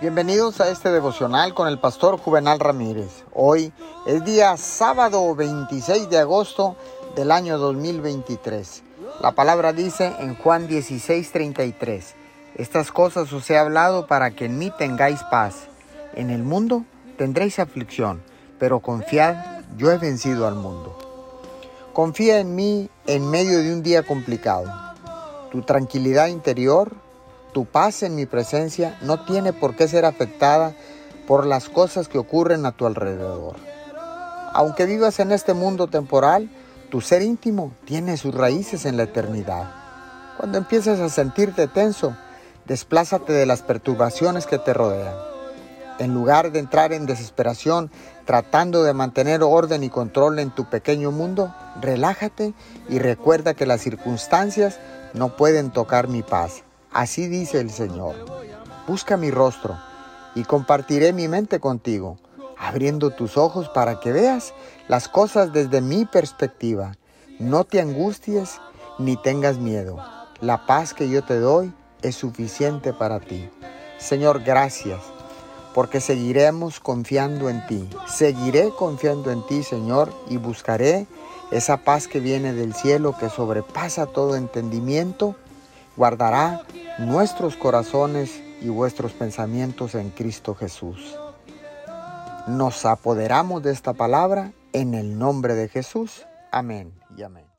Bienvenidos a este devocional con el pastor Juvenal Ramírez. Hoy es día sábado 26 de agosto del año 2023. La palabra dice en Juan 16:33, estas cosas os he hablado para que en mí tengáis paz. En el mundo tendréis aflicción, pero confiad, yo he vencido al mundo. Confía en mí en medio de un día complicado. Tu tranquilidad interior, tu paz en mi presencia no tiene por qué ser afectada por las cosas que ocurren a tu alrededor. Aunque vivas en este mundo temporal, tu ser íntimo tiene sus raíces en la eternidad. Cuando empieces a sentirte tenso, desplázate de las perturbaciones que te rodean. En lugar de entrar en desesperación tratando de mantener orden y control en tu pequeño mundo, relájate y recuerda que las circunstancias no pueden tocar mi paz. Así dice el Señor. Busca mi rostro y compartiré mi mente contigo, abriendo tus ojos para que veas las cosas desde mi perspectiva. No te angusties ni tengas miedo. La paz que yo te doy es suficiente para ti. Señor, gracias, porque seguiremos confiando en ti. Seguiré confiando en ti, Señor, y buscaré esa paz que viene del cielo, que sobrepasa todo entendimiento, guardará nuestros corazones y vuestros pensamientos en Cristo Jesús. Nos apoderamos de esta palabra en el nombre de Jesús. Amén y amén.